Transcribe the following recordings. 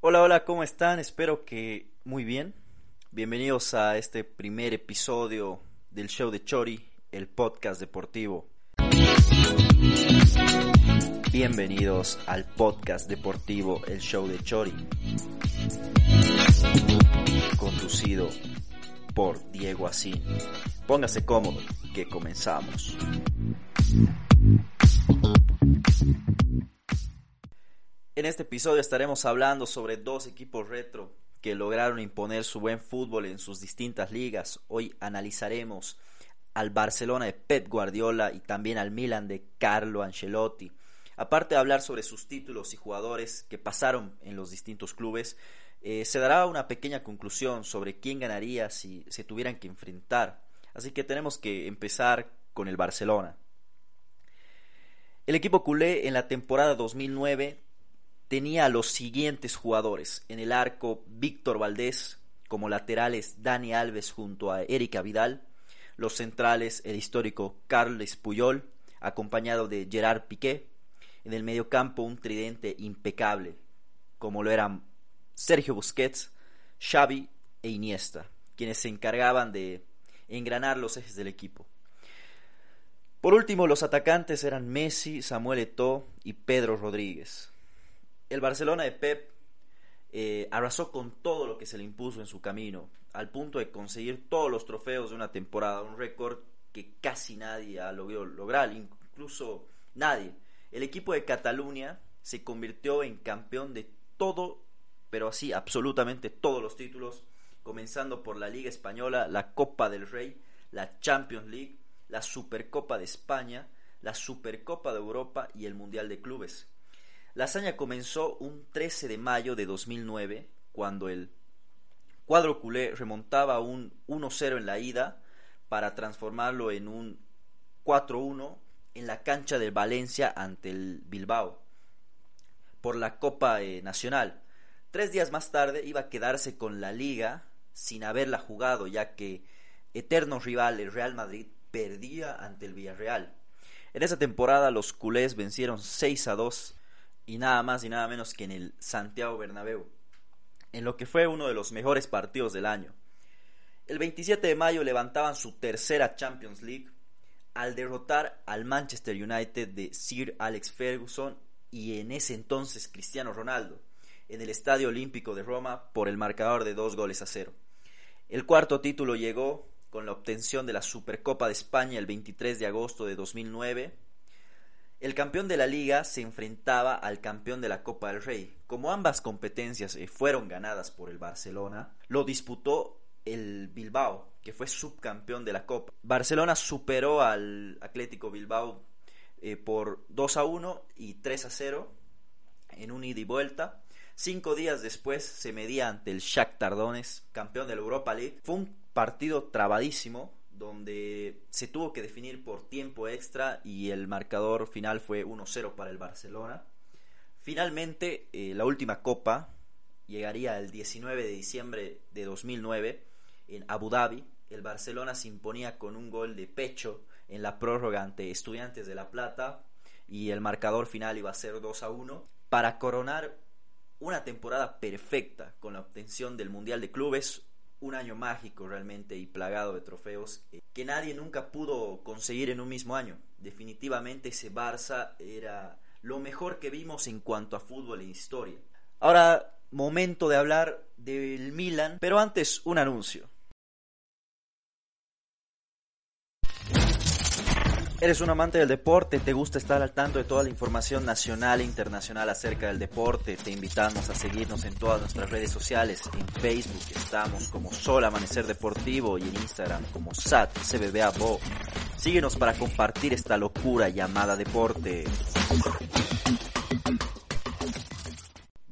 Hola, hola, ¿cómo están? Espero que muy bien. Bienvenidos a este primer episodio del show de Chori, el podcast deportivo. Bienvenidos al podcast deportivo El Show de Chori, conducido por Diego Asín. Póngase cómodo, que comenzamos. En este episodio estaremos hablando sobre dos equipos retro que lograron imponer su buen fútbol en sus distintas ligas. Hoy analizaremos al Barcelona de Pep Guardiola y también al Milan de Carlo Ancelotti. Aparte de hablar sobre sus títulos y jugadores que pasaron en los distintos clubes, eh, se dará una pequeña conclusión sobre quién ganaría si se tuvieran que enfrentar. Así que tenemos que empezar con el Barcelona. El equipo culé en la temporada 2009 tenía a los siguientes jugadores. En el arco, Víctor Valdés, como laterales, Dani Alves junto a Erika Vidal. Los centrales, el histórico Carles Puyol, acompañado de Gerard Piqué. En el mediocampo, un tridente impecable, como lo eran Sergio Busquets, Xavi e Iniesta, quienes se encargaban de engranar los ejes del equipo. Por último, los atacantes eran Messi, Samuel Eto'o y Pedro Rodríguez. El Barcelona de Pep eh, arrasó con todo lo que se le impuso en su camino, al punto de conseguir todos los trofeos de una temporada, un récord que casi nadie ha logrado lograr, incluso nadie. El equipo de Cataluña se convirtió en campeón de todo, pero así absolutamente todos los títulos, comenzando por la Liga Española, la Copa del Rey, la Champions League, la Supercopa de España, la Supercopa de Europa y el Mundial de Clubes. La hazaña comenzó un 13 de mayo de 2009, cuando el cuadro culé remontaba un 1-0 en la ida para transformarlo en un 4-1 en la cancha de Valencia ante el Bilbao por la Copa eh, Nacional. Tres días más tarde iba a quedarse con la liga sin haberla jugado, ya que eterno rival, el Real Madrid, perdía ante el Villarreal. En esa temporada los culés vencieron 6 a 2 y nada más y nada menos que en el Santiago Bernabéu, en lo que fue uno de los mejores partidos del año. El 27 de mayo levantaban su tercera Champions League al derrotar al Manchester United de Sir Alex Ferguson y en ese entonces Cristiano Ronaldo en el Estadio Olímpico de Roma por el marcador de dos goles a cero. El cuarto título llegó con la obtención de la Supercopa de España el 23 de agosto de 2009 el campeón de la liga se enfrentaba al campeón de la Copa del Rey. Como ambas competencias eh, fueron ganadas por el Barcelona, lo disputó el Bilbao, que fue subcampeón de la Copa. Barcelona superó al Atlético Bilbao eh, por 2 a 1 y 3 a 0 en un ida y vuelta. Cinco días después se medía ante el Shakhtar Donetsk, campeón de la Europa League. Fue un partido trabadísimo, donde se tuvo que definir por tiempo extra y el marcador final fue 1-0 para el Barcelona. Finalmente, eh, la última copa llegaría el 19 de diciembre de 2009 en Abu Dhabi. El Barcelona se imponía con un gol de pecho en la prórroga ante Estudiantes de La Plata y el marcador final iba a ser 2 a 1 para coronar una temporada perfecta con la obtención del Mundial de Clubes, un año mágico realmente y plagado de trofeos eh, que nadie nunca pudo conseguir en un mismo año. Definitivamente ese Barça era lo mejor que vimos en cuanto a fútbol e historia. Ahora, momento de hablar del Milan, pero antes un anuncio. Eres un amante del deporte, te gusta estar al tanto de toda la información nacional e internacional acerca del deporte, te invitamos a seguirnos en todas nuestras redes sociales. En Facebook estamos como Sol Amanecer Deportivo y en Instagram como SAT CBBABO. Síguenos para compartir esta locura llamada deporte.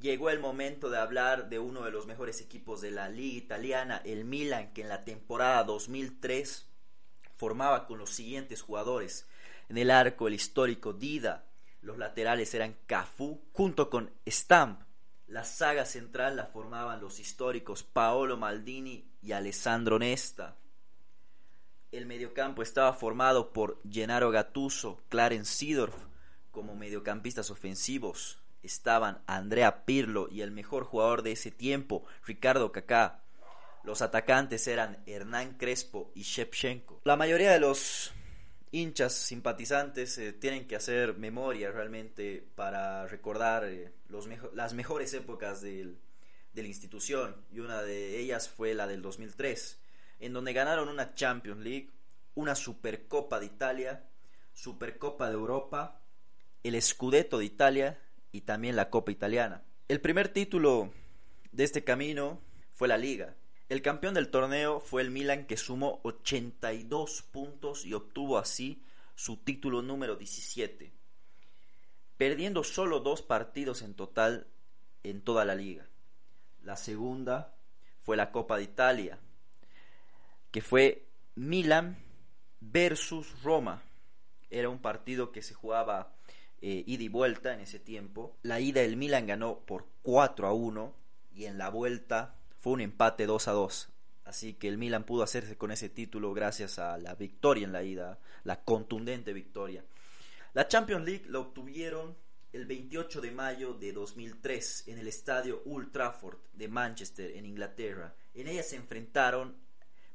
Llegó el momento de hablar de uno de los mejores equipos de la liga italiana, el Milan, que en la temporada 2003 formaba con los siguientes jugadores. En el arco el histórico Dida, los laterales eran Cafú junto con Stamp. La saga central la formaban los históricos Paolo Maldini y Alessandro Nesta. El mediocampo estaba formado por Gennaro Gattuso, Clarence Seedorf como mediocampistas ofensivos, estaban Andrea Pirlo y el mejor jugador de ese tiempo, Ricardo Kaká. Los atacantes eran Hernán Crespo y Shevchenko. La mayoría de los hinchas simpatizantes eh, tienen que hacer memoria realmente para recordar eh, los las mejores épocas del, de la institución y una de ellas fue la del 2003, en donde ganaron una Champions League, una Supercopa de Italia, Supercopa de Europa, el Scudetto de Italia y también la Copa Italiana. El primer título de este camino fue la Liga, el campeón del torneo fue el Milan que sumó 82 puntos y obtuvo así su título número 17, perdiendo solo dos partidos en total en toda la liga. La segunda fue la Copa de Italia, que fue Milan versus Roma. Era un partido que se jugaba eh, ida y vuelta en ese tiempo. La ida el Milan ganó por 4 a 1 y en la vuelta fue un empate 2 a 2. Así que el Milan pudo hacerse con ese título gracias a la victoria en la ida, la contundente victoria. La Champions League lo obtuvieron el 28 de mayo de 2003 en el estadio Old Trafford de Manchester, en Inglaterra. En ella se enfrentaron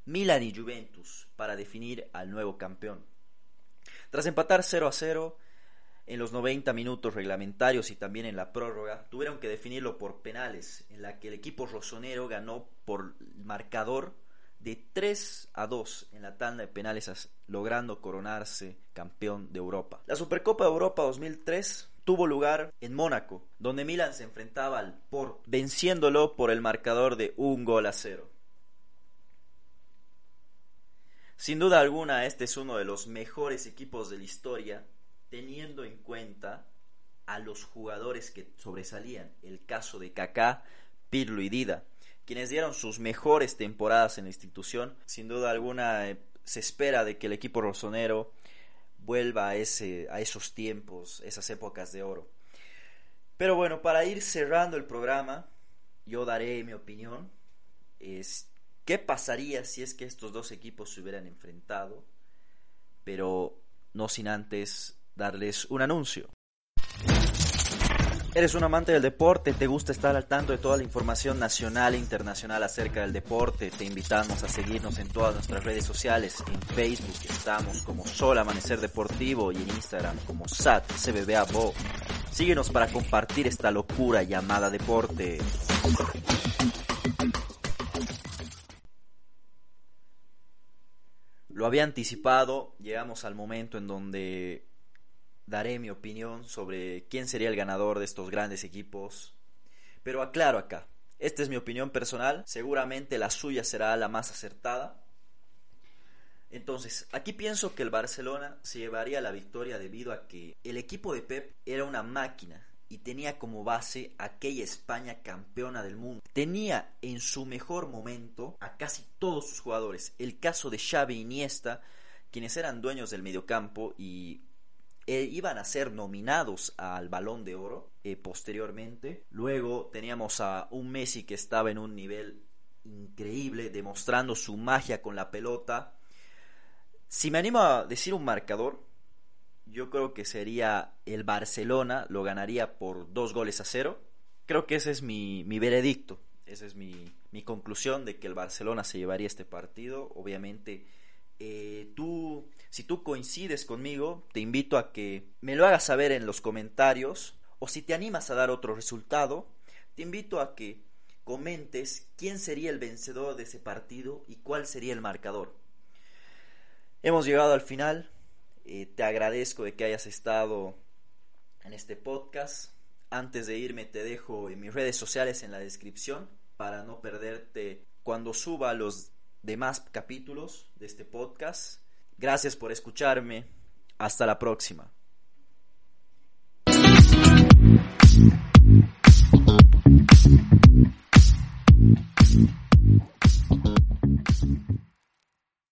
Milan y Juventus para definir al nuevo campeón. Tras empatar 0 a 0, en los 90 minutos reglamentarios y también en la prórroga, tuvieron que definirlo por penales, en la que el equipo rosonero ganó por marcador de 3 a 2 en la tanda de penales, logrando coronarse campeón de Europa. La Supercopa de Europa 2003 tuvo lugar en Mónaco, donde Milan se enfrentaba al Porto, venciéndolo por el marcador de un gol a cero. Sin duda alguna, este es uno de los mejores equipos de la historia teniendo en cuenta a los jugadores que sobresalían. El caso de Kaká, Pirlo y Dida, quienes dieron sus mejores temporadas en la institución. Sin duda alguna eh, se espera de que el equipo rosonero vuelva a, ese, a esos tiempos, esas épocas de oro. Pero bueno, para ir cerrando el programa, yo daré mi opinión. Es, ¿Qué pasaría si es que estos dos equipos se hubieran enfrentado? Pero no sin antes darles un anuncio. ¿Eres un amante del deporte? ¿Te gusta estar al tanto de toda la información nacional e internacional acerca del deporte? Te invitamos a seguirnos en todas nuestras redes sociales. En Facebook estamos como Sol Amanecer Deportivo y en Instagram como SAT CBBA Síguenos para compartir esta locura llamada deporte. Lo había anticipado, llegamos al momento en donde daré mi opinión sobre quién sería el ganador de estos grandes equipos. Pero aclaro acá, esta es mi opinión personal, seguramente la suya será la más acertada. Entonces, aquí pienso que el Barcelona se llevaría la victoria debido a que el equipo de Pep era una máquina y tenía como base aquella España campeona del mundo. Tenía en su mejor momento a casi todos sus jugadores. El caso de Xavi Iniesta, quienes eran dueños del mediocampo y eh, iban a ser nominados al balón de oro eh, posteriormente. Luego teníamos a un Messi que estaba en un nivel increíble, demostrando su magia con la pelota. Si me animo a decir un marcador, yo creo que sería el Barcelona, lo ganaría por dos goles a cero. Creo que ese es mi, mi veredicto, esa es mi, mi conclusión de que el Barcelona se llevaría este partido. Obviamente eh, tú, si tú coincides conmigo, te invito a que me lo hagas saber en los comentarios o si te animas a dar otro resultado, te invito a que comentes quién sería el vencedor de ese partido y cuál sería el marcador. Hemos llegado al final. Eh, te agradezco de que hayas estado en este podcast. Antes de irme te dejo en mis redes sociales en la descripción para no perderte cuando suba los demás capítulos de este podcast. Gracias por escucharme. Hasta la próxima.